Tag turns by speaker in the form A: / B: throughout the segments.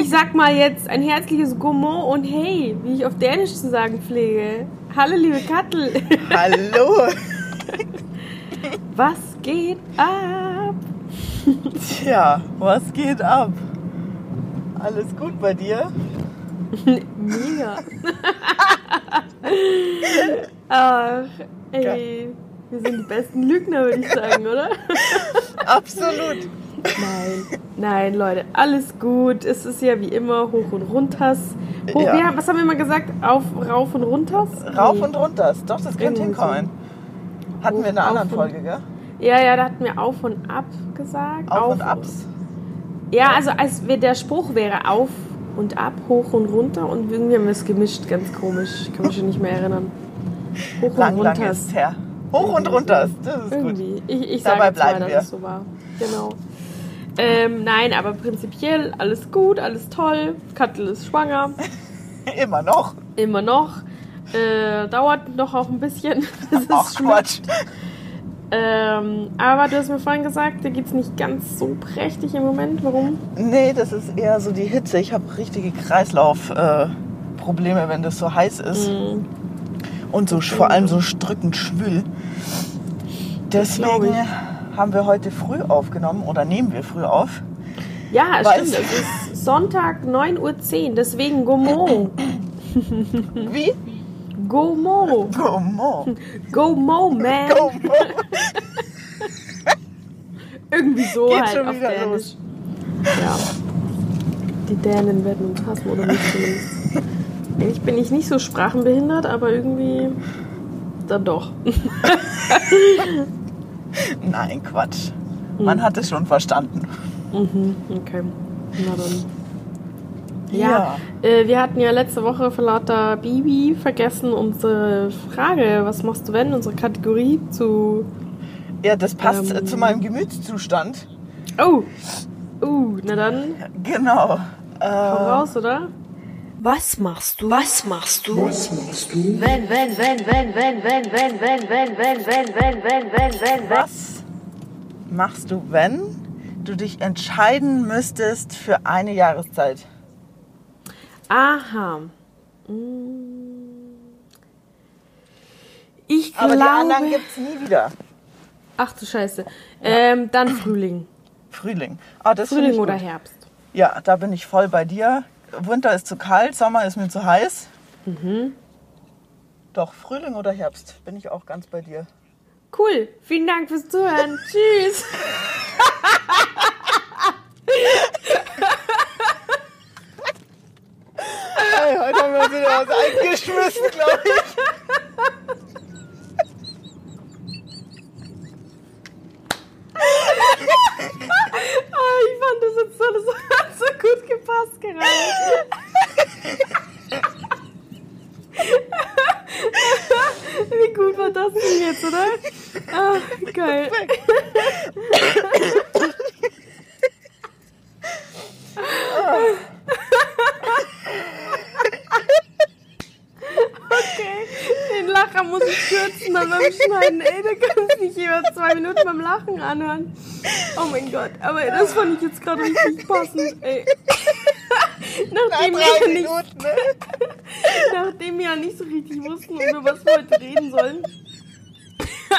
A: Ich sag mal jetzt ein herzliches Gourmand und hey, wie ich auf Dänisch zu sagen pflege. Hallo, liebe Kattel.
B: Hallo.
A: Was geht ab?
B: Tja, was geht ab? Alles gut bei dir?
A: Mega. Ach, ey. Wir sind die besten Lügner, würde ich sagen, oder?
B: Absolut.
A: Nein, nein, Leute, alles gut. Es ist ja wie immer hoch und runters. Hoch,
B: Ja.
A: ja. was haben wir immer gesagt? Auf, rauf und runters?
B: Rauf
A: Nee.
B: und runter. Doch, das könnte hinkommen. Hatten wir in einer
A: Auf
B: anderen Folge, gell?
A: Ja, ja, da hatten wir auf und ab gesagt.
B: Auf, und abs.
A: Ja, also als der Spruch wäre auf und ab, hoch und runter und irgendwie haben wir es gemischt, ganz komisch. Ich kann mich schon nicht mehr erinnern. Hoch
B: Lang,
A: und
B: lang
A: runter.
B: ist her. Hoch und runter. Das ist gut.
A: Irgendwie. Ich, ich
B: Dabei
A: sage jetzt mal,
B: bleiben
A: dass
B: wir.
A: es so war. Genau. Ähm, nein, aber prinzipiell alles gut, alles toll. Kattel ist schwanger,
B: Immer noch.
A: immer noch. Äh, dauert noch auch ein bisschen. Das ist
B: Ach. Quatsch.
A: Ähm, aber du hast mir vorhin gesagt, dir geht's nicht ganz so prächtig im Moment. Warum?
B: Nee, das ist eher so die Hitze. Ich habe richtige Kreislaufprobleme, äh, wenn das so heiß ist.
A: Hm,
B: Und so vor allem so strückend schwül. Deswegen haben wir heute früh aufgenommen oder nehmen wir früh auf.
A: Ja, stimmt. Es ist Sonntag 9.10 Uhr, deswegen Gomo.
B: Wie?
A: Gomo.
B: Gomo.
A: Gomo, man.
B: Gomo.
A: Irgendwie so
B: Geht
A: halt
B: schon
A: auf
B: wieder
A: Dänisch.
B: los.
A: Ja. Die Dänen werden uns hassen oder nicht zumindest. Eigentlich bin ich nicht so sprachenbehindert, aber irgendwie dann doch.
B: Nein, Quatsch.
A: Hm.
B: Man hat es schon verstanden.
A: Mhm, okay. Na dann. Ja, Äh, wir hatten ja letzte Woche für lauter Bibi vergessen unsere Frage, was machst du wenn, unsere Kategorie zu...
B: Ja, das passt
A: Ähm.
B: äh, zu meinem Gemütszustand.
A: Oh, uh, na dann,
B: Genau. Äh,
A: raus, oder?
C: Was machst du? Was machst du? Was machst du? Wenn, wenn, wenn, wenn, wenn, wenn, wenn, wenn, wenn, wenn, wenn, wenn, wenn, wenn, wenn,
B: was machst du, wenn du dich entscheiden müsstest für eine Jahreszeit?
A: Aha. Mm. Ich
B: Aber
A: glaube...
B: die anderen gibt es nie wieder.
A: Ach du Scheiße. Ähm, dann Frühling.
B: Frühling. Ah, das
A: Frühling
B: ich
A: oder
B: gut.
A: Herbst.
B: Ja, da bin ich voll bei dir. Winter ist zu kalt, Sommer ist mir zu heiß.
A: Mhm.
B: Doch, Frühling oder Herbst bin ich auch ganz bei dir.
A: Cool. Vielen Dank fürs Zuhören. Tschüss.
B: Hey, heute haben wir uns wieder was eingeschmissen, glaube ich.
A: Ah, ich fand das jetzt so, gepasst gerade. Wie gut war das denn jetzt, oder? Ah, geil. Okay, den Lacher muss ich kürzen dann beim Schneiden. Ey, da kannst nicht jeweils zwei Minuten beim Lachen anhören. Oh mein Gott, aber das fand ich jetzt gerade richtig passend, ey. Nachdem wir,
B: Drei
A: ja nicht,
B: Minuten, ne?
A: nachdem wir ja nicht so richtig wussten, über was wir heute reden sollen. Ich,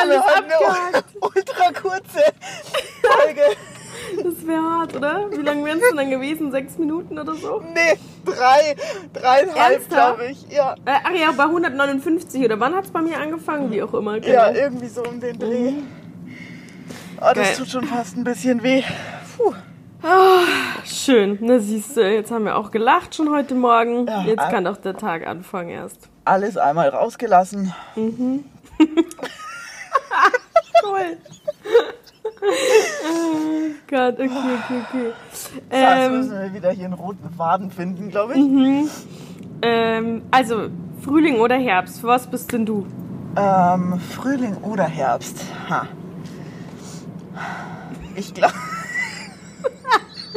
A: alles
B: Wir
A: abgehakt.
B: ultra kurze Folge.
A: Das wäre hart, oder? Wie lange wären es denn dann gewesen? Sechs Minuten oder so?
B: Nee, drei, dreieinhalb, glaube ich. Ja.
A: Äh, ach ja, bei 159 oder wann hat es bei mir angefangen? Wie auch immer. Genau.
B: ja, irgendwie so um den Dreh. Oh, das
A: Geil.
B: tut schon fast ein bisschen weh. Puh.
A: Schön, na siehst du, jetzt haben wir auch gelacht schon heute Morgen.
B: Ja,
A: jetzt kann auch der Tag anfangen erst.
B: Alles einmal rausgelassen.
A: Cool. oh Gott, okay, okay, okay.
B: So, jetzt
A: Ähm,
B: müssen wir wieder hier einen roten Faden finden, glaube ich.
A: ähm, also, Frühling oder Herbst, für was bist denn du?
B: Ähm, Frühling oder Herbst? Ha. Ich glaube.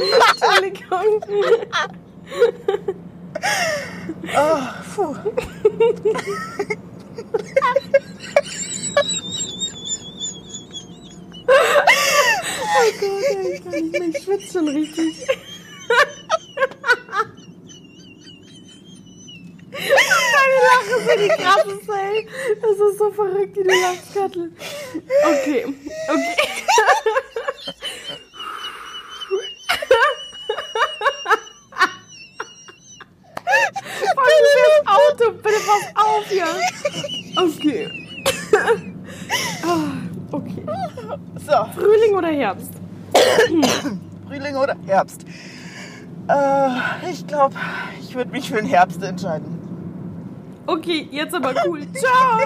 A: Entschuldigung.
B: Oh, puh.
A: Oh Gott, ey, ich kann nicht mehr. Ich schwitze schon richtig. Deine Lache ist ja die krasseste, ey. Das ist so verrückt, wie du lachst, Kattel. Okay, okay. Fahr du bitte pass auf hier. Okay. Ah, Okay.
B: So,
A: Frühling oder Herbst?
B: Frühling oder Herbst? Äh, ich glaube, ich würde mich für den Herbst entscheiden.
A: Okay, jetzt aber cool. Ciao.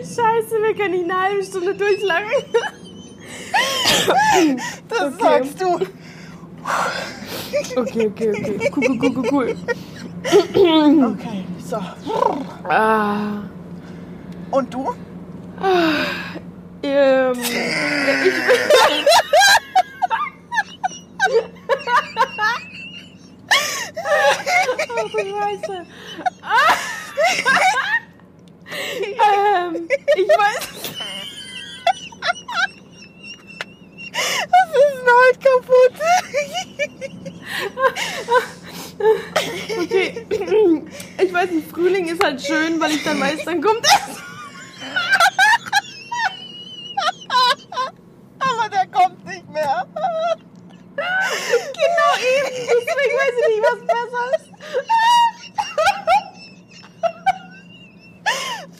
A: Scheiße, wir können nicht eine halbe Stunde durchlachen.
B: Das
A: Okay.
B: sagst du.
A: Okay, okay, okay. Cool, cool, cool, cool,
B: Okay, so.
A: Ah.
B: Und du?
A: Ähm, ich Oh, du Scheiße. ähm, ich weiß.
B: Heute kaputt?
A: Okay. Ich weiß nicht, Frühling ist halt schön, weil ich dann weiß, dann kommt es.
B: Aber der kommt nicht mehr.
A: Genau eben. Deswegen weiß ich nicht, was besser ist.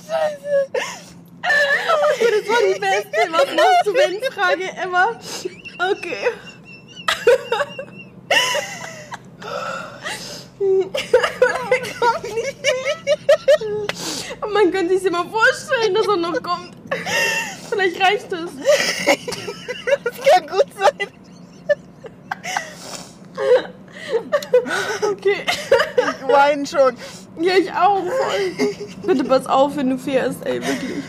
B: Scheiße.
A: Okay, das war die beste. Was machst du, wenn Frage ever? Okay. Kommt nicht mehr. Man könnte sich mal vorstellen, dass er noch kommt. Vielleicht reicht es.
B: Das kann gut sein.
A: Okay.
B: Ich weine schon.
A: Ja, ich auch. Voll. Bitte pass auf, wenn du fährst, ey, wirklich.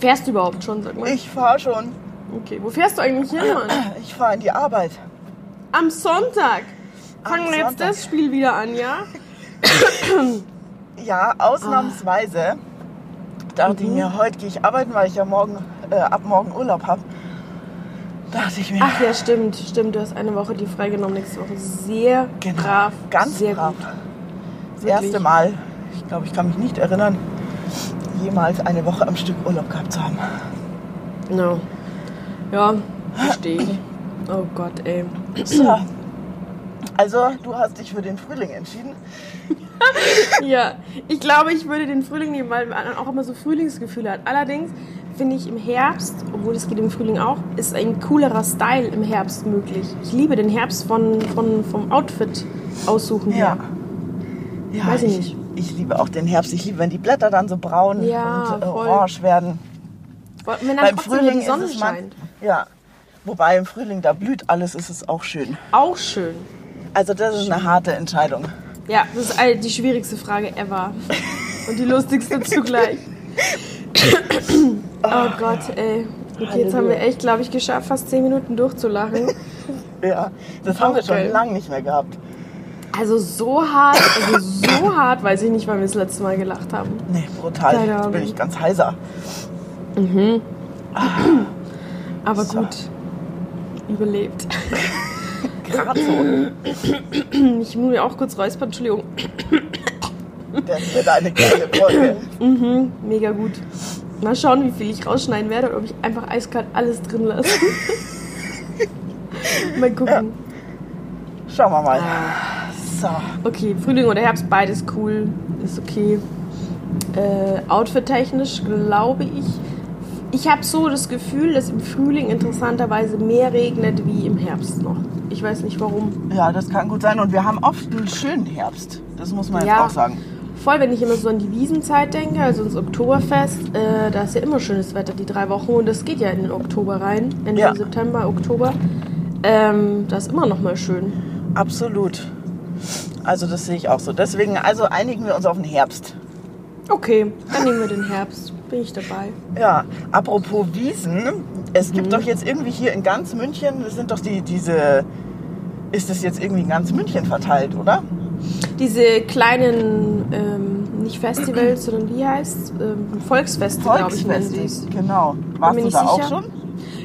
A: Fährst du überhaupt schon, sag mal?
B: Ich fahre schon.
A: Okay, wo fährst du eigentlich hin, Mann?
B: Ich fahre in die Arbeit.
A: Am Sonntag. Fangen wir jetzt
B: Sonntag.
A: das Spiel wieder an, ja?
B: Ja, ausnahmsweise dachte ich mir, heute gehe ich arbeiten, weil ich ja morgen, äh, ab morgen Urlaub habe. Dachte ich mir,
A: Ach ja, stimmt, stimmt. Du hast eine Woche die freigenommen nächste Woche. Sehr
B: Genau,
A: brav.
B: ganz
A: sehr
B: brav.
A: gut.
B: Das
A: wirklich.
B: erste Mal, ich glaube, ich kann mich nicht erinnern, jemals eine Woche am Stück Urlaub gehabt zu haben.
A: No. Ja, verstehe ich. Oh Gott, ey.
B: So. Also, du hast dich für den Frühling entschieden.
A: Ja, ich glaube, ich würde den Frühling nehmen, weil man auch immer so Frühlingsgefühle hat. Allerdings finde ich im Herbst, obwohl es geht im Frühling auch, ist ein coolerer Style im Herbst möglich. Ich liebe den Herbst von, von, vom Outfit aussuchen her.
B: Ja,
A: Weiß ich
B: ich,
A: nicht.
B: ich liebe auch den Herbst. Ich liebe, wenn die Blätter dann so braun
A: Ja,
B: und äh, orange werden.
A: Wenn dann
B: Beim Frühling
A: die Sonne
B: ist es man,
A: scheint.
B: Ja. Wobei im Frühling, da blüht alles, ist es auch schön.
A: Auch schön.
B: Also das ist eine harte Entscheidung.
A: Ja, das ist die schwierigste Frage ever. Und die lustigste zugleich. Oh Gott, ey. Okay, jetzt haben wir echt, glaube ich, geschafft, fast 10 Minuten durchzulachen.
B: Ja, das haben wir schon lange nicht mehr gehabt.
A: Also so hart, also so hart, weiß ich nicht, wann wir das letzte Mal gelacht haben.
B: Nee, brutal.
A: Keine
B: Jetzt bin ich ganz heiser.
A: Aber
B: So.
A: gut, überlebt.
B: Gerade so.
A: Ich muss mir auch kurz räuspern, Entschuldigung.
B: Das wird eine geile Folge.
A: Mega gut. Mal schauen, wie viel ich rausschneiden werde oder ob ich einfach eiskalt alles drin lasse. Mal gucken.
B: Schauen wir mal.
A: Ah.
B: So.
A: Okay, Frühling oder Herbst, beides cool. Ist okay. Äh, Outfit-technisch glaube ich. Ich habe so das Gefühl, dass im Frühling interessanterweise mehr regnet wie im Herbst noch. Ich weiß nicht warum.
B: Ja, das kann gut sein. Und wir haben oft einen schönen Herbst. Das muss man jetzt
A: Ja.
B: auch sagen.
A: Voll, wenn ich immer so an die Wiesenzeit denke, also ins Oktoberfest, äh, da ist ja immer schönes Wetter, die drei Wochen. Und das geht ja in den Oktober rein, Ende
B: Ja.
A: September, Oktober. Ähm, das ist immer noch mal schön.
B: Absolut. Also das sehe ich auch so. Deswegen, also einigen wir uns auf den Herbst.
A: Okay, dann nehmen wir den Herbst. Bin ich dabei.
B: Ja, apropos Wiesen, es
A: Mhm.
B: gibt doch jetzt irgendwie hier in ganz München, das sind doch die, diese, ist das jetzt irgendwie in ganz München verteilt, oder?
A: Diese kleinen, ähm, nicht Festivals, sondern wie heißt ähm, Volksfeste, glaube ich.
B: Volksfeste, genau. Warst du da auch
A: sicher.
B: schon?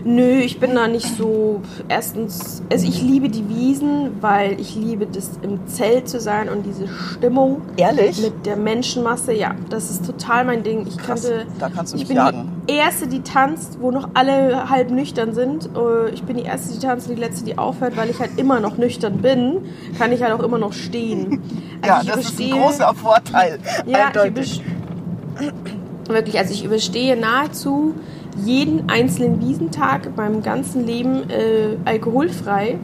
A: Nö, ich bin da nicht so. Erstens, also ich liebe die Wiesen, weil ich liebe das im Zelt zu sein und diese Stimmung
B: Ehrlich?
A: mit der Menschenmasse. Ja, das ist total mein Ding. Ich
B: Krass,
A: kannte,
B: da kannst du
A: ich
B: mich
A: bin
B: jagen.
A: die erste, die tanzt, wo noch alle halb nüchtern sind. Äh, Ich bin die erste, die tanzt und die letzte, die aufhört, weil ich halt immer noch nüchtern bin. Kann ich halt auch immer noch stehen. Also
B: ja,
A: ich
B: das ist ein
A: überstehe-
B: großer Vorteil.
A: ja, ich
B: Eindeutig.
A: überstehe, wirklich, also ich überstehe nahezu jeden einzelnen Wiesentag in meinem ganzen Leben äh, alkoholfrei.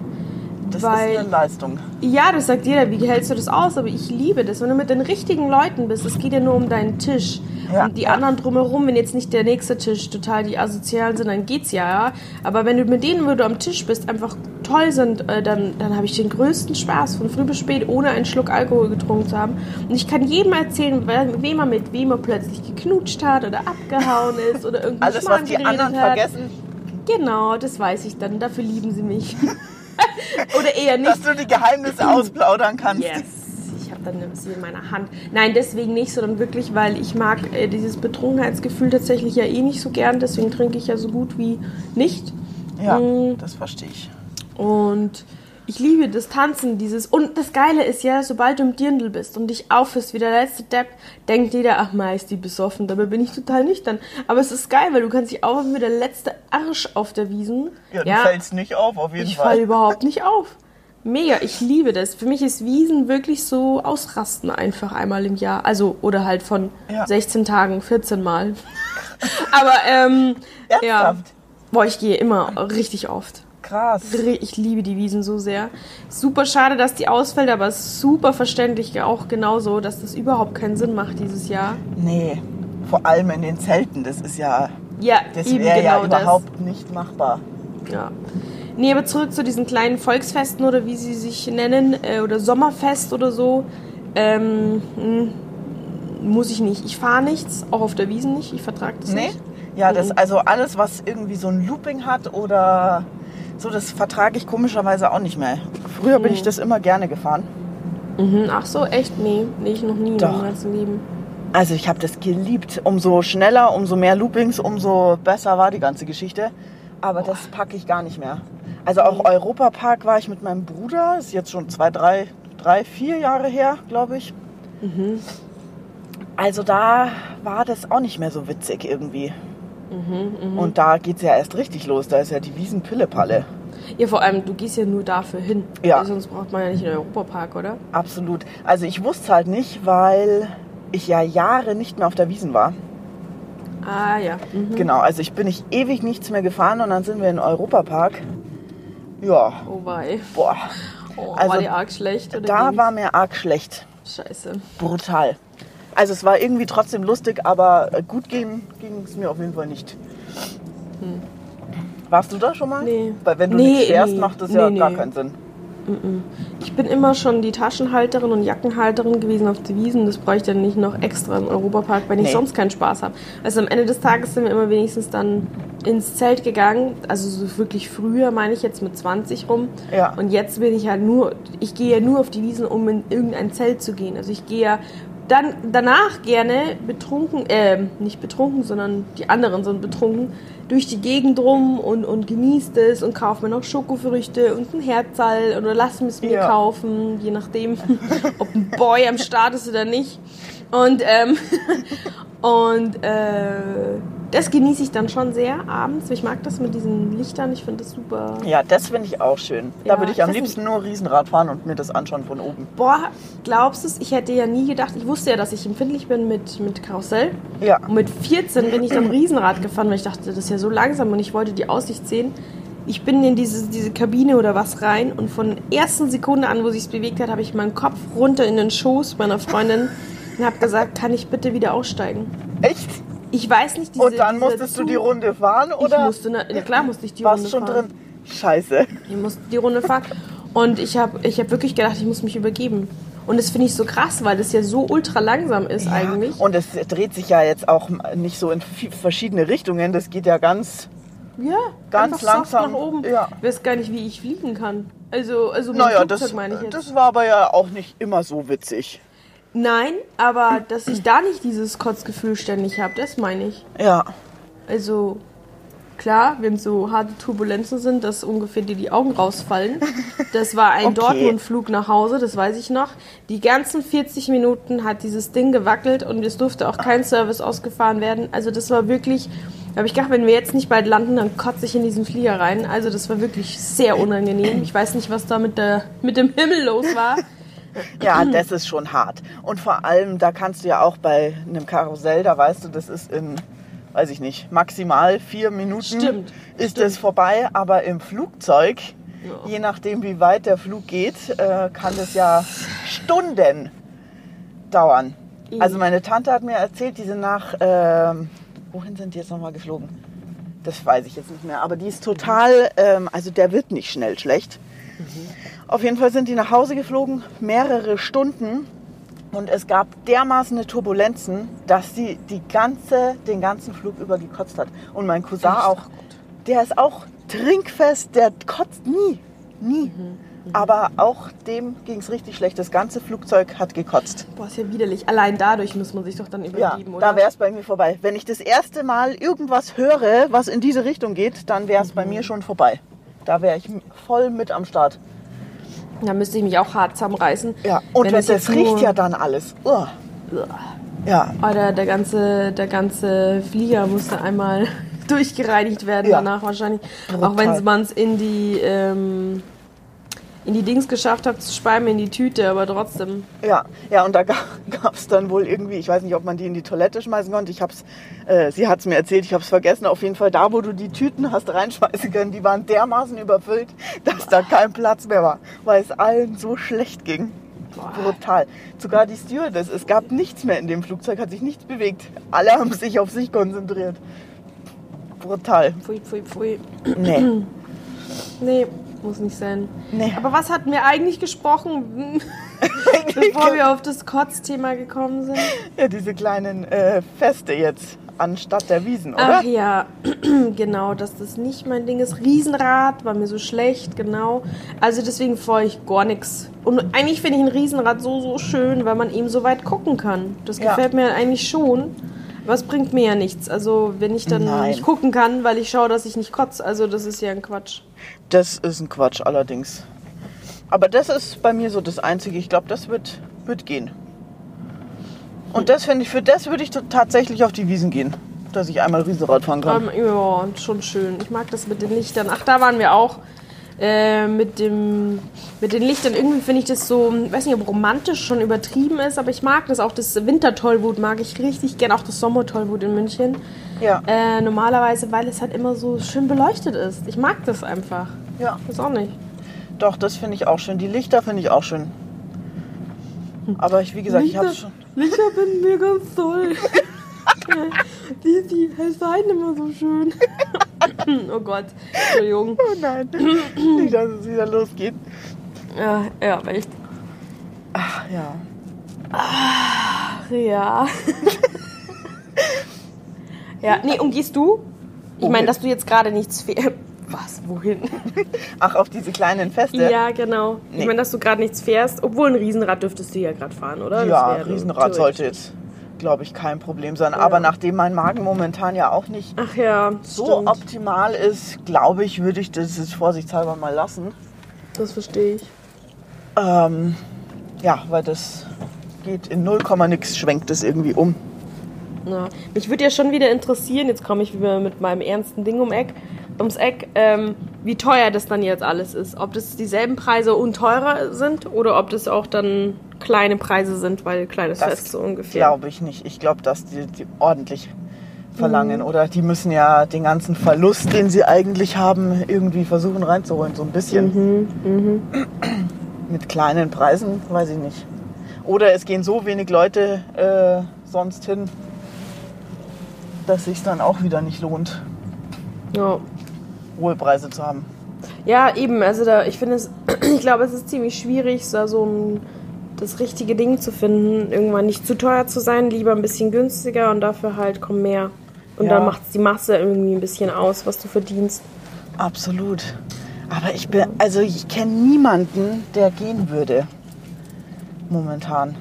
B: Das
A: weil,
B: ist eine Leistung.
A: ja, das sagt jeder, wie hältst du das aus? Aber ich liebe das, wenn du mit den richtigen Leuten bist. Es geht ja nur um deinen Tisch.
B: Ja,
A: und die anderen drumherum, wenn jetzt nicht der nächste Tisch total die Asozialen sind, dann geht's ja, ja. Aber wenn du mit denen, wo du am Tisch bist, einfach toll sind, äh, dann, dann habe ich den größten Spaß von früh bis spät, ohne einen Schluck Alkohol getrunken zu haben. Und ich kann jedem erzählen, wem er mit wem er plötzlich geknutscht hat oder abgehauen ist oder irgendeinen
B: Alles, was die anderen
A: hat.
B: vergessen,
A: Genau, das weiß ich dann. Dafür lieben sie mich. oder eher nicht.
B: dass du die Geheimnisse ausplaudern kannst.
A: Yes. Ich habe dann sie in meiner Hand. Nein, deswegen nicht, sondern wirklich, weil ich mag äh, dieses Betrunkenheitsgefühl tatsächlich ja eh nicht so gern. Deswegen trinke ich ja so gut wie nicht.
B: Ja,
A: Mm.
B: das verstehe ich.
A: Und ich liebe das Tanzen, dieses. Und das Geile ist ja, sobald du im Dirndl bist und dich aufhörst wie der letzte Depp, denkt jeder, ach, mal ist die besoffen. Dabei bin ich total nüchtern. Aber es ist geil, weil du kannst dich aufhören wie der letzte Arsch auf der Wiesen.
B: Ja, du fällst nicht auf, auf jeden
A: Ich
B: Fall.
A: falle überhaupt nicht auf. Mega, ich liebe das. Für mich ist Wiesen wirklich so ausrasten einfach einmal im Jahr. Also, oder halt von
B: Ja.
A: 16 Tagen 14 Mal. Aber, ähm, ja.
B: Ernsthaft?
A: Boah, ich gehe immer richtig oft.
B: Krass.
A: Ich liebe die Wiesen so sehr. Super schade, dass die ausfällt, aber super verständlich auch genauso, dass das überhaupt keinen Sinn macht dieses Jahr.
B: Nee, vor allem in den Zelten, das ist ja,
A: Ja,
B: das wäre
A: genau
B: ja überhaupt nicht machbar.
A: das. Ja. Nee, aber zurück zu diesen kleinen Volksfesten oder wie sie sich nennen, äh, oder Sommerfest oder so. Ähm, mh, muss ich nicht. Ich fahre nichts, auch auf der Wiesen nicht. Ich vertrage das
B: Nee?
A: nicht.
B: Ja, das,
A: Mhm.
B: also alles, was irgendwie so ein Looping hat oder so, das vertrage ich komischerweise auch nicht mehr. Früher bin ich das immer gerne gefahren.
A: Mhm, ach so, echt? Nee, nee, ich noch nie in
B: Doch.
A: meinem ganzen Leben.
B: Also ich habe das geliebt. Umso schneller, umso mehr Loopings, umso besser war die ganze Geschichte. Aber das packe ich gar nicht mehr. Also auch Europapark war ich mit meinem Bruder. Ist jetzt schon zwei, drei, drei, vier Jahre her, glaube ich. Also da war das auch nicht mehr so witzig irgendwie. Und da geht's ja erst richtig los. Da ist ja die Wiesen Pillepalle.
A: Ja, vor allem, du gehst ja nur dafür hin.
B: Ja.
A: Sonst braucht man ja nicht den Europapark, oder?
B: Absolut. Also ich wusste es halt nicht, weil ich ja Jahre nicht mehr auf der Wiesen war.
A: Ah, ja. Mhm.
B: Genau, also ich bin nicht ewig nichts mehr gefahren und dann sind wir in den Europapark. Ja,
A: Oh, wei.
B: boah.
A: Oh,
B: Also,
A: war die arg schlecht?
B: Da
A: ging's?
B: war mir arg schlecht.
A: Scheiße.
B: Brutal. Also es war irgendwie trotzdem lustig, aber gut ging es mir auf jeden Fall nicht. Warst du da schon mal?
A: Hm. Nee.
B: Weil wenn du
A: Nee,
B: nichts fährst,
A: nee.
B: macht das ja
A: Nee,
B: gar
A: nee.
B: keinen Sinn.
A: Ich bin immer schon die Taschenhalterin und Jackenhalterin gewesen auf die Wiesen. Das bräuchte ich dann nicht noch extra im Europapark, wenn ich
B: Nee.
A: sonst keinen Spaß habe. Also am Ende des Tages sind wir immer wenigstens dann ins Zelt gegangen. Also so wirklich früher, meine ich jetzt mit 20 rum.
B: Ja.
A: Und jetzt bin ich halt nur, ich gehe ja nur auf die Wiesen, um in irgendein Zelt zu gehen. Also ich gehe ja dann danach gerne betrunken, äh, nicht betrunken, sondern die anderen sind betrunken, durch die Gegend rum und, und genießt es und kaufe mir noch Schokofrüchte und ein Herzal oder lass es mir
B: Ja.
A: kaufen, je nachdem, ob ein Boy am Start ist oder nicht. Und, ähm, und äh, das genieße ich dann schon sehr abends. Ich mag das mit diesen Lichtern, ich finde das super.
B: Ja, das finde ich auch schön.
A: Ja,
B: da würde ich am
A: ich
B: liebsten nur Riesenrad fahren und mir das anschauen von oben.
A: Boah, glaubst du es? Ich hätte ja nie gedacht, ich wusste ja, dass ich empfindlich bin mit, mit Karussell.
B: Ja.
A: Und mit 14 bin ich dann Riesenrad gefahren, weil ich dachte, das ist ja so langsam und ich wollte die Aussicht sehen. Ich bin in diese, diese Kabine oder was rein und von der ersten Sekunde an, wo sich bewegt hat, habe ich meinen Kopf runter in den Schoß meiner Freundin und habe gesagt, kann ich bitte wieder aussteigen?
B: Echt?
A: Ich weiß nicht, diese,
B: und dann musstest du die Runde fahren,
A: Ich
B: oder?
A: musste, na, ja klar musste ich die
B: warst
A: Runde
B: schon
A: fahren.
B: drin? Scheiße.
A: Ich musste die Runde fahren. Und ich habe ich hab wirklich gedacht, ich muss mich übergeben. Und das finde ich so krass, weil das ja so ultra langsam ist eigentlich.
B: Und es dreht sich ja jetzt auch nicht so in verschiedene Richtungen. Das geht ja ganz.
A: Ja,
B: Ganz langsam,
A: nach oben.
B: ja.
A: Ich weiß gar nicht, wie ich fliegen kann. Also, also
B: Naja,
A: Flugzeug
B: das,
A: meine ich jetzt.
B: das war aber ja auch nicht immer so witzig.
A: Nein, aber dass ich da nicht dieses Kotzgefühl ständig habe, das meine ich.
B: Ja.
A: Also klar, wenn so harte Turbulenzen sind, dass ungefähr dir die Augen rausfallen. Das war ein
B: Okay.
A: Dortmund-Flug nach Hause, das weiß ich noch. Die ganzen 40 Minuten hat dieses Ding gewackelt und es durfte auch kein Service ausgefahren werden. Also das war wirklich, da habe ich gedacht, wenn wir jetzt nicht bald landen, dann kotze ich in diesen Flieger rein. Also das war wirklich sehr unangenehm. Ich weiß nicht, was da mit, der, mit dem Himmel los war.
B: Ja, das ist schon hart. Und vor allem, da kannst du ja auch bei einem Karussell, da weißt du, das ist in, weiß ich nicht, maximal vier Minuten
A: Stimmt,
B: ist
A: stimmt.
B: es vorbei. Aber im Flugzeug,
A: Ja.
B: je nachdem wie weit der Flug geht, äh, kann das ja Stunden dauern.
A: Mhm.
B: Also meine Tante hat mir erzählt, die sind nach, ähm, wohin sind die jetzt nochmal geflogen? Das weiß ich jetzt nicht mehr. Aber die ist total, ähm, also der wird nicht schnell schlecht. Auf jeden Fall sind die nach Hause geflogen, mehrere Stunden. Und es gab dermaßen Turbulenzen, dass sie die ganze, den ganzen Flug über gekotzt hat. Und mein Cousin
A: Echt?
B: auch. Der ist auch trinkfest, der kotzt nie. Nie. Aber auch dem ging es richtig schlecht. Das ganze Flugzeug hat gekotzt.
A: Boah, ist ja widerlich. Allein dadurch muss man sich doch dann
B: Ja,
A: übergeben, oder?
B: da wäre es bei mir vorbei. Wenn ich das erste Mal irgendwas höre, was in diese Richtung geht, dann wäre es bei mir schon vorbei. Da wäre ich voll mit am Start.
A: Da müsste ich mich auch hart zusammenreißen.
B: Ja, und
A: Wenn
B: das, das riecht ja dann alles. Uah. Ja,
A: Oder der ganze, der ganze Flieger musste einmal durchgereinigt werden
B: Ja.
A: danach wahrscheinlich.
B: Brutal.
A: Auch wenn man es in die ähm, in die Dings geschafft hat zu speimen in die Tüte, aber trotzdem.
B: ja, ja. Und da gab es dann wohl irgendwie, ich weiß nicht, ob man die in die Toilette schmeißen konnte. Ich hab's, äh, sie hat es mir erzählt, ich habe es vergessen. Auf jeden Fall da, wo du die Tüten hast reinschmeißen können, die waren dermaßen überfüllt, dass da kein Platz mehr war, weil es allen so schlecht ging. Brutal. Sogar die Stewardess, es gab nichts mehr in dem Flugzeug, hat sich nichts bewegt. Alle haben sich auf sich konzentriert. Brutal.
A: Pfui, pfui, pfui.
B: Nee.
A: Nee, muss nicht sein.
B: Nee.
A: Aber was hatten wir eigentlich gesprochen, bevor wir auf das Kotzthema gekommen sind?
B: Ja, diese kleinen äh, Feste jetzt anstatt der Wiesen, oder?
A: Ach ja, genau, dass das nicht mein Ding ist. Riesenrad war mir so schlecht, genau. Also deswegen freue ich gar nichts. Und eigentlich finde ich ein Riesenrad so, so schön, weil man eben so weit gucken kann. Das
B: Ja.
A: gefällt mir eigentlich schon. Aber es bringt mir ja nichts. Also wenn ich dann
B: Nein.
A: nicht gucken kann, weil ich schaue, dass ich nicht kotze. Also das ist ja ein Quatsch.
B: Das ist ein Quatsch allerdings. Aber das ist bei mir so das Einzige. Ich glaube, das wird, wird gehen. Und das finde ich, für das würde ich tatsächlich auf die Wiesen gehen. Dass ich einmal Riesenrad fahren kann.
A: Ähm, ja, schon schön. Ich mag das mit den Lichtern. Ach, da waren wir auch. Äh, mit, dem, mit den Lichtern. Irgendwie finde ich das so, weiß nicht, ob romantisch schon übertrieben ist, aber ich mag das auch. Das Wintertollwut mag ich richtig gern. Auch das Sommertollwut in München.
B: Ja.
A: Äh, normalerweise, weil es halt immer so schön beleuchtet ist. Ich mag das einfach.
B: ja.
A: Das auch nicht.
B: Doch, das finde ich auch schön. Die Lichter finde ich auch schön. Aber ich, wie gesagt, ich habe schon.
A: Lichter finden wir ganz toll. die, die seien immer so schön. oh Gott, Entschuldigung.
B: Oh nein. Nicht, dass es wieder losgeht.
A: Ja, ja, echt.
B: Ach ja.
A: Ach ja. ja, nee, und gehst du? Ich meine,
B: Wohin?
A: dass du jetzt gerade nichts fährst. Was? Wohin?
B: Ach, auf diese kleinen Feste.
A: Ja, genau.
B: Nee.
A: Ich meine, dass du gerade nichts fährst. Obwohl ein Riesenrad dürftest du ja gerade fahren, oder? Das
B: Ja,
A: wäre
B: Riesenrad sollte jetzt, glaube ich, kein Problem sein. Aber nachdem mein Magen momentan ja auch nicht
A: ja,
B: so
A: stimmt.
B: optimal ist, glaube ich, würde ich das jetzt vorsichtshalber mal lassen.
A: Das verstehe ich.
B: Ähm, ja, weil das geht in 0, nix, schwenkt es irgendwie um.
A: Ja. Mich würde ja schon wieder interessieren, jetzt komme ich wieder mit meinem ernsten Ding um Eck, ums Eck, ähm, wie teuer das dann jetzt alles ist. Ob das dieselben Preise und teurer sind oder ob das auch dann kleine Preise sind, weil kleines
B: Das
A: Fest so ungefähr.
B: Glaube ich nicht. Ich glaube, dass die, die ordentlich verlangen. Oder die müssen ja den ganzen Verlust, den sie eigentlich haben, irgendwie versuchen reinzuholen. So ein bisschen.
A: Mhm,
B: Mit kleinen Preisen, weiß ich nicht. Oder es gehen so wenig Leute äh, sonst hin, dass sich dann auch wieder nicht lohnt,
A: Ja.
B: hohe Preise zu haben.
A: Ja, eben. Also da, ich finde es, ich glaube, es ist ziemlich schwierig, da so ein, das richtige Ding zu finden. Irgendwann nicht zu teuer zu sein, lieber ein bisschen günstiger und dafür halt kommen mehr. Und
B: Ja.
A: dann macht die Masse irgendwie ein bisschen aus, was du verdienst.
B: Absolut. Aber ich bin, also ich kenne niemanden, der gehen würde. Momentan.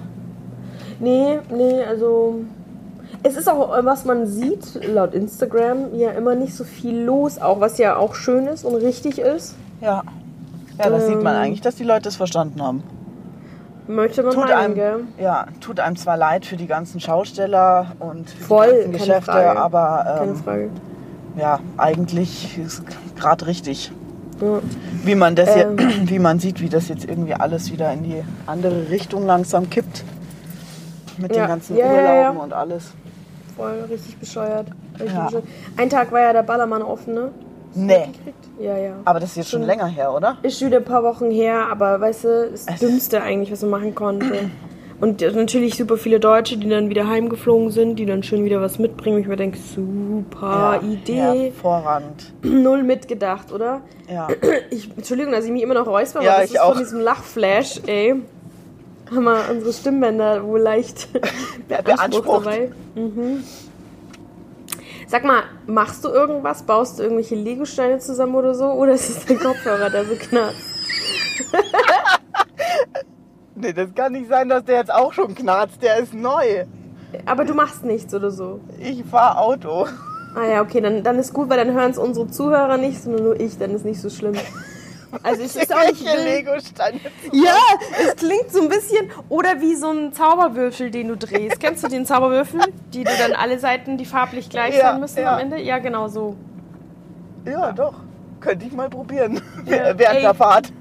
A: Nee, nee, also. Es ist auch, was man sieht, laut Instagram, ja immer nicht so viel los, auch was ja auch schön ist und richtig ist.
B: Ja. Ja, das sieht man
A: Ähm.
B: eigentlich, dass die Leute es verstanden haben.
A: Möchte man
B: Tut
A: meinen,
B: einem,
A: gell?
B: ja, tut einem zwar leid für die ganzen Schausteller und für
A: Voll,
B: die ganzen Geschäfte,
A: Frage.
B: aber ähm, ja, eigentlich ist gerade richtig.
A: Ja.
B: Wie man das
A: Ähm.
B: jetzt, wie man sieht, wie das jetzt irgendwie alles wieder in die andere Richtung langsam kippt. Mit
A: Ja.
B: den ganzen
A: Ja,
B: Urlauben
A: ja.
B: und alles.
A: Voll richtig bescheuert. Richtig bescheuert. Ein Tag war ja der Ballermann offen, ne?
B: Nee.
A: Ja, ja.
B: Aber das ist jetzt schon
A: Schon-
B: länger her, oder?
A: Ist schon wieder ein paar Wochen her, aber weißt du, das
B: Es-
A: Dümmste eigentlich, was man machen konnte. Und natürlich super viele Deutsche, die dann wieder heimgeflogen sind, die dann schön wieder was mitbringen. Ich mir denke, super Idee.
B: Hervorragend.
A: Null mitgedacht, oder?
B: Ja.
A: Ich, Entschuldigung, dass ich mich immer noch räusper,
B: Ja,
A: aber das
B: ich
A: ist
B: auch.
A: von diesem Lachflash, ey. Haben wir unsere Stimmbänder wohl leicht beansprucht
B: beansprucht.
A: dabei. Mhm. Sag mal, machst du irgendwas? Baust du irgendwelche Legosteine zusammen oder so? Oder ist es dein Kopfhörer, der so knarzt?
B: Nee, das kann nicht sein, dass der jetzt auch schon knarzt. Der ist neu.
A: Aber du machst nichts oder so.
B: Ich fahr Auto.
A: Ah ja, okay, dann, dann ist gut, weil dann hören es unsere Zuhörer nicht, sondern nur ich, dann ist nicht so schlimm. Also es ist auch nicht
B: Welche
A: wild.
B: Lego-Steine?
A: Ja, es klingt so ein bisschen oder wie so ein Zauberwürfel, den du drehst. Kennst du den Zauberwürfel, die du dann alle Seiten, die farblich gleich
B: Ja,
A: sein müssen
B: ja.
A: am Ende? Ja, genau so.
B: Ja, doch. Könnte ich mal probieren.
A: Ja.
B: Während
A: Ey.
B: der Fahrt.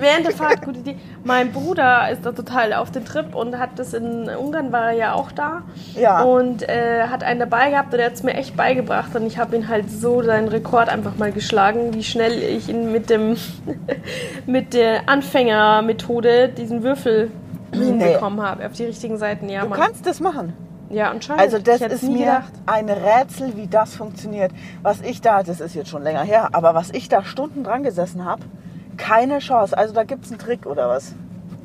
A: Während der Fahrt, gute Idee. Mein Bruder ist da total auf den Trip und hat das in Ungarn, war er ja auch da.
B: Ja.
A: Und äh, hat einen dabei gehabt und der hat es mir echt beigebracht. Und ich habe ihn halt so seinen Rekord einfach mal geschlagen, wie schnell ich ihn mit dem mit der Anfängermethode diesen Würfel hinbekommen habe. Auf die richtigen Seiten, ja,
B: Du
A: Mann.
B: kannst das machen.
A: Ja, anscheinend.
B: Also das ist mir
A: gedacht.
B: ein Rätsel, wie das funktioniert. Was ich da, das ist jetzt schon länger her, aber was ich da Stunden dran gesessen habe, keine Chance. Also da gibt es einen Trick oder was?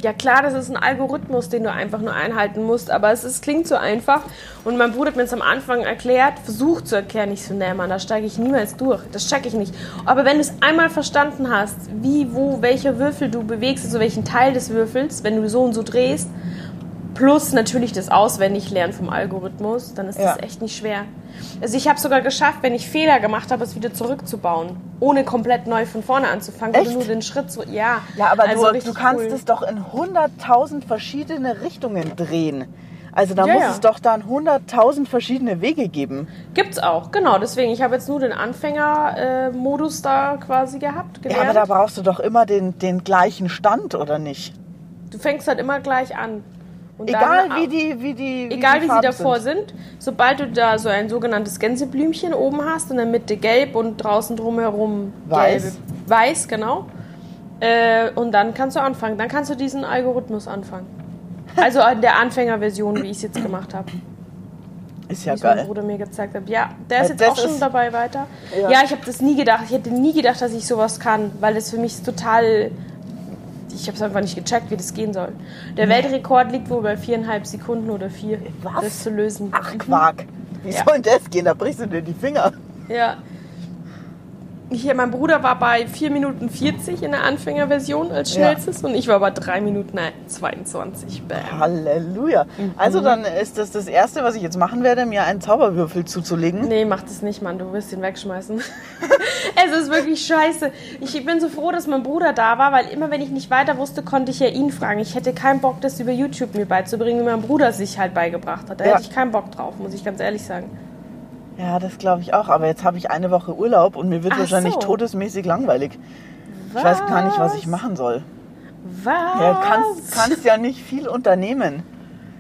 A: Ja klar, das ist ein Algorithmus, den du einfach nur einhalten musst, aber es ist, klingt so einfach. Und mein Bruder hat mir es am Anfang erklärt, versucht zu erklären. Ich so, nee, Mann, da steige ich niemals durch. Das check ich nicht. Aber wenn du es einmal verstanden hast, wie, wo, welcher Würfel du bewegst, also welchen Teil des Würfels, wenn du so und so drehst, plus natürlich das Auswendiglernen vom Algorithmus, dann ist das
B: Ja.
A: echt nicht schwer. Also ich habe sogar geschafft, wenn ich Fehler gemacht habe, es wieder zurückzubauen, ohne komplett neu von vorne anzufangen,
B: Echt?
A: nur den Schritt so, ja.
B: Ja, aber
A: also
B: du, du kannst
A: cool.
B: es doch in 100.000 verschiedene Richtungen drehen. Also da
A: Ja,
B: muss
A: ja.
B: es doch dann 100.000 verschiedene Wege geben.
A: Gibt's auch, genau. Deswegen, ich habe jetzt nur den Anfänger-Modus da quasi gehabt.
B: Ja,
A: Gelernt.
B: aber da brauchst du doch immer den, den gleichen Stand, oder nicht?
A: du fängst halt immer gleich an. Und
B: Egal
A: dann,
B: wie die, wie die,
A: Egal
B: die
A: wie sie davor sind. sobald du da so ein sogenanntes Gänseblümchen oben hast, in der Mitte gelb und draußen drumherum
B: Weiß.
A: gelbe. Weiß, genau. Äh, und dann kannst du anfangen. Dann kannst du diesen Algorithmus anfangen. Also in der Anfängerversion, wie ich es jetzt gemacht habe.
B: Ist
A: wie
B: ja
A: es mein
B: geil.
A: Bruder mir gezeigt hat. Ja, der ist
B: Äh,
A: jetzt auch schon dabei weiter.
B: Ja.
A: Ja, ich habe das nie gedacht. Ich hätte nie gedacht, dass ich sowas kann, weil das für mich total. Ich habe es einfach nicht gecheckt, wie das gehen soll. Der Weltrekord liegt wohl bei viereinhalb Sekunden oder vier,
B: Was?
A: das zu lösen.
B: Ach, Quark. Wie
A: Ja.
B: soll denn das gehen? Da brichst du dir die Finger.
A: Ja. Hier, mein Bruder war bei 4 Minuten 40 in der Anfängerversion als
B: Ja.
A: schnellstes und ich war bei 3 Minuten 22. Bam.
B: Halleluja. Also
A: Mhm.
B: dann ist das das Erste, was ich jetzt machen werde, mir einen Zauberwürfel zuzulegen.
A: Nee, mach das nicht, Mann. Du wirst ihn wegschmeißen. es ist wirklich scheiße. Ich bin so froh, dass mein Bruder da war, weil immer wenn ich nicht weiter wusste, konnte ich ja ihn fragen. Ich hätte keinen Bock, das über YouTube mir beizubringen, wie mein Bruder sich halt beigebracht hat. Da
B: Ja.
A: hätte ich keinen Bock drauf, muss ich ganz ehrlich sagen.
B: Ja, das glaube ich auch. Aber jetzt habe ich eine Woche Urlaub und mir wird
A: Ach
B: wahrscheinlich
A: so.
B: todesmäßig langweilig. Ich weiß gar nicht, was ich machen soll.
A: Was?
B: Ja, kannst, kannst ja nicht viel unternehmen.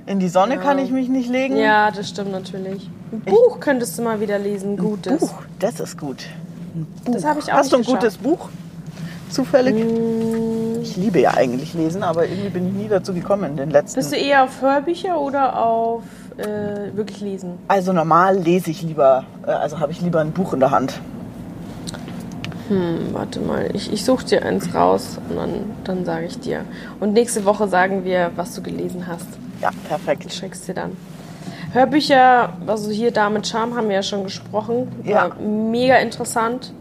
B: In die Sonne kann ich mich nicht legen.
A: Ja, das stimmt natürlich. Ein Buch könntest du mal wieder lesen, gutes.
B: Buch, das ist gut. Ein Buch.
A: Das habe ich auch
B: Hast du ein
A: nicht
B: gutes Buch? Zufällig?
A: Mm,
B: Ich liebe ja eigentlich lesen, aber irgendwie bin ich nie dazu gekommen in den letzten.
A: Bist du eher auf Hörbücher oder auf äh, wirklich lesen?
B: also normal lese ich lieber, äh, also habe ich lieber ein Buch in der Hand.
A: Hm, warte mal, ich, ich suche dir eins raus und dann, dann sage ich dir. Und nächste Woche sagen wir, was du gelesen hast.
B: Ja,
A: Ich
B: perfekt.
A: schick's dir dann. Hörbücher, also hier Dame mit Charme haben wir ja schon gesprochen.
B: Ja.
A: War mega interessant.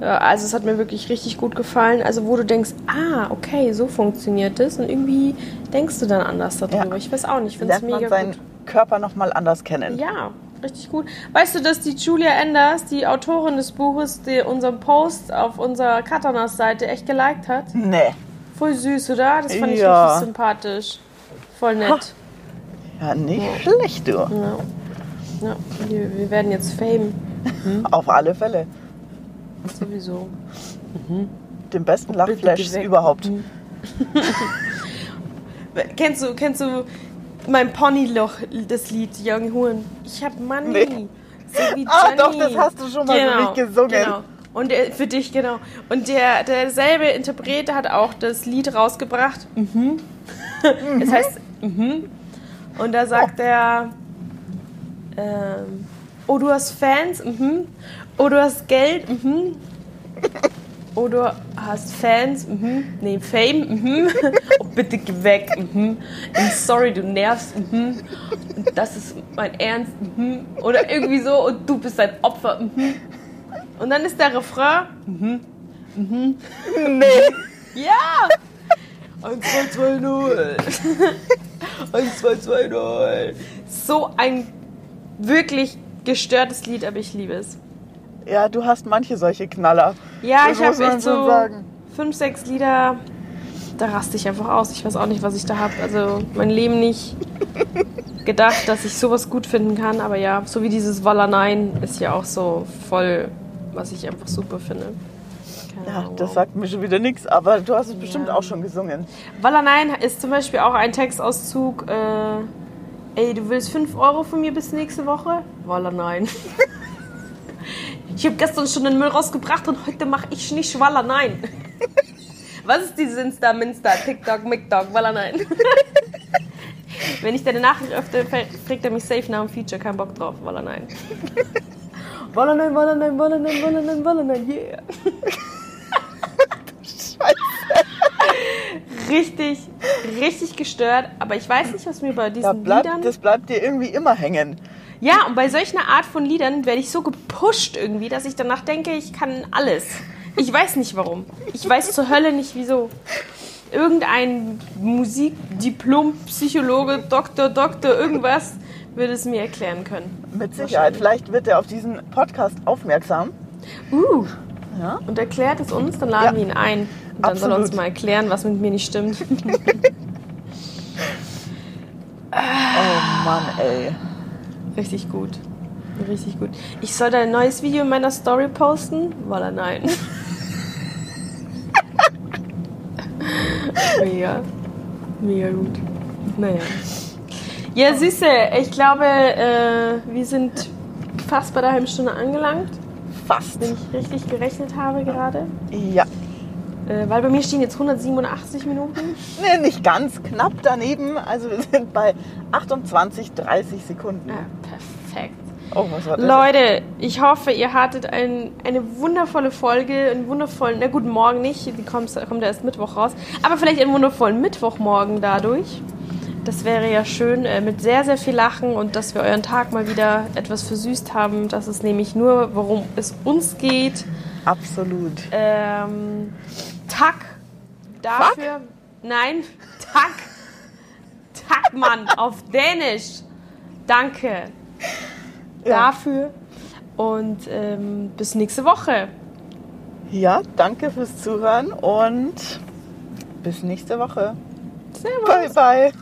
A: Ja, Also es hat mir wirklich richtig gut gefallen. Also wo du denkst, ah, okay, so funktioniert das. Und irgendwie denkst du dann anders darüber.
B: Ja.
A: Ich weiß auch nicht, ich finde es
B: Lernt man
A: mega
B: seinen
A: gut.
B: Körper nochmal anders kennen.
A: Ja, richtig gut. Weißt du, dass die Julia Enders, die Autorin des Buches, die unseren Post auf unserer Katanas-Seite echt geliked hat?
B: Nee.
A: Voll süß, oder? Das fand ich
B: Ja.
A: richtig sympathisch. Voll nett.
B: Ja, nicht schlecht, du.
A: Ja. Ja, wir, wir werden jetzt Fame.
B: Auf alle Fälle.
A: Sowieso.
B: Den besten Lachflash überhaupt.
A: Kennst du, kennst du mein Ponyloch, das Lied Young Huren? Ich hab Money.
B: Nee.
A: So wie
B: Ah,
A: Johnny.
B: doch, das hast du schon mal für mich gesungen.
A: Genau. Und der, für dich, genau. Und der derselbe Interpret hat auch das Lied rausgebracht. Mhm. Es heißt mhm. Und da sagt er, ähm, oh, du hast Fans, mhm. Oh, du hast Geld, mhm. Oh, du hast Fans, mhm. Nee, Fame, mhm. Oh, bitte geh weg, mhm. Sorry, du nervst, mhm. Das ist mein Ernst, mhm. Oder irgendwie so, und du bist ein Opfer, mhm. Und dann ist der Refrain, mhm.
B: Nee.
A: ja! 1, 2, 2, 0. 1, 2, 2, 0. So ein wirklich gestörtes Lied, aber ich liebe es.
B: Ja, du hast manche solche Knaller.
A: Ja,
B: Das
A: ich habe echt so
B: sagen.
A: fünf, sechs Lieder, da raste ich einfach aus. Ich weiß auch nicht, was ich da habe. Also mein Leben nicht gedacht, dass ich sowas gut finden kann. Aber ja, so wie dieses Walla Nein ist ja auch so voll, was ich einfach super finde. Keine
B: Ja,
A: Ahnung,
B: das
A: wow.
B: sagt mir schon wieder nichts, aber du hast es bestimmt
A: Ja.
B: auch schon gesungen.
A: Walla Nein ist zum Beispiel auch ein Textauszug. Äh, ey, du willst 5 Euro von mir bis nächste Woche? Walla Nein. Ich habe gestern schon den Müll rausgebracht und heute mache ich nicht Walla Nein. Was ist dieses Insta, Minsta, TikTok, MikTok, Walla Nein? Wenn ich deine Nachricht öffne, fragt er mich safe nach dem Feature, kein Bock drauf, Walla Nein. Walla Nein, Walla Nein, Walla Nein, Walla Nein, Walla Nein, yeah. Richtig, richtig gestört, aber ich weiß nicht, was mir bei
B: Da
A: diesen
B: bleibt,
A: Liedern...
B: das bleibt dir irgendwie immer hängen.
A: Ja, und bei solch einer Art von Liedern werde ich so gepusht irgendwie, dass ich danach denke, ich kann alles. Ich weiß nicht warum. Ich weiß zur Hölle nicht wieso. Irgendein Musikdiplom, Psychologe, Doktor, Doktor, irgendwas würde es mir erklären können.
B: Mit Sicherheit. Vielleicht wird er auf diesen Podcast aufmerksam.
A: Uh,
B: Ja?
A: und erklärt es uns, dann laden
B: Ja.
A: wir ihn ein. Und dann soll er uns
B: Absolut.
A: mal erklären, was mit mir nicht stimmt.
B: Oh Mann, ey.
A: Richtig gut. Richtig gut. Ich soll da ein neues Video in meiner Story posten? Voila, nein. Mega. Mega gut. Naja. Ja, Süße, ich glaube, äh, wir sind fast bei der halben Stunde angelangt,
B: Fast.
A: wenn ich richtig gerechnet habe gerade.
B: Ja.
A: Äh, weil bei mir stehen jetzt 187 Minuten.
B: Nee, nicht ganz. Knapp daneben. Also wir sind bei 28, 30 Sekunden.
A: Ja, perfekt.
B: Oh, was war das?
A: Leute, ich hoffe, ihr hattet ein, eine wundervolle Folge, einen wundervollen, na gut, morgen nicht, die kommt, kommt erst Mittwoch raus, aber vielleicht einen wundervollen Mittwochmorgen dadurch. Das wäre ja schön, äh, mit sehr, sehr viel Lachen und dass wir euren Tag mal wieder etwas versüßt haben. Das ist nämlich nur, worum es uns geht.
B: Absolut.
A: Ähm, Tack dafür. Nein, Tack. Tack, Mann, auf Dänisch. Danke
B: Ja.
A: dafür. Und ähm, bis nächste Woche.
B: Ja, danke fürs Zuhören und bis nächste Woche.
A: Servus.
B: Bye, bye.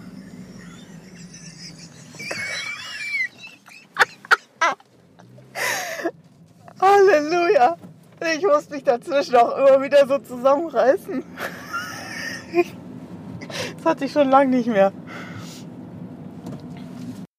B: Halleluja. Ich muss mich dazwischen auch immer wieder so zusammenreißen. Das hatte ich schon lange nicht mehr.